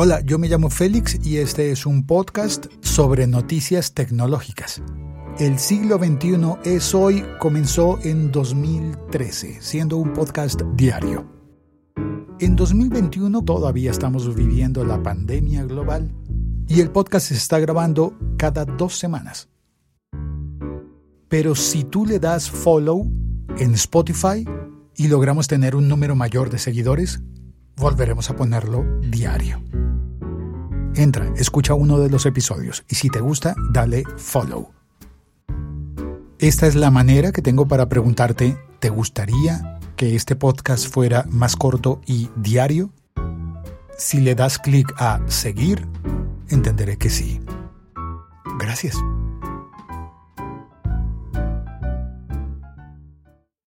Hola, yo me llamo Félix y este es un podcast sobre noticias tecnológicas. El siglo XXI es hoy, comenzó en 2013, siendo un podcast diario. En 2021 todavía estamos viviendo la pandemia global y el podcast se está grabando cada dos semanas. Pero si tú le das follow en Spotify y logramos tener un número mayor de seguidores, volveremos a ponerlo diario. Entra, escucha uno de los episodios y si te gusta, dale follow. Esta es la manera que tengo para preguntarte, ¿te gustaría que este podcast fuera más corto y diario? Si le das clic a seguir, entenderé que sí. Gracias.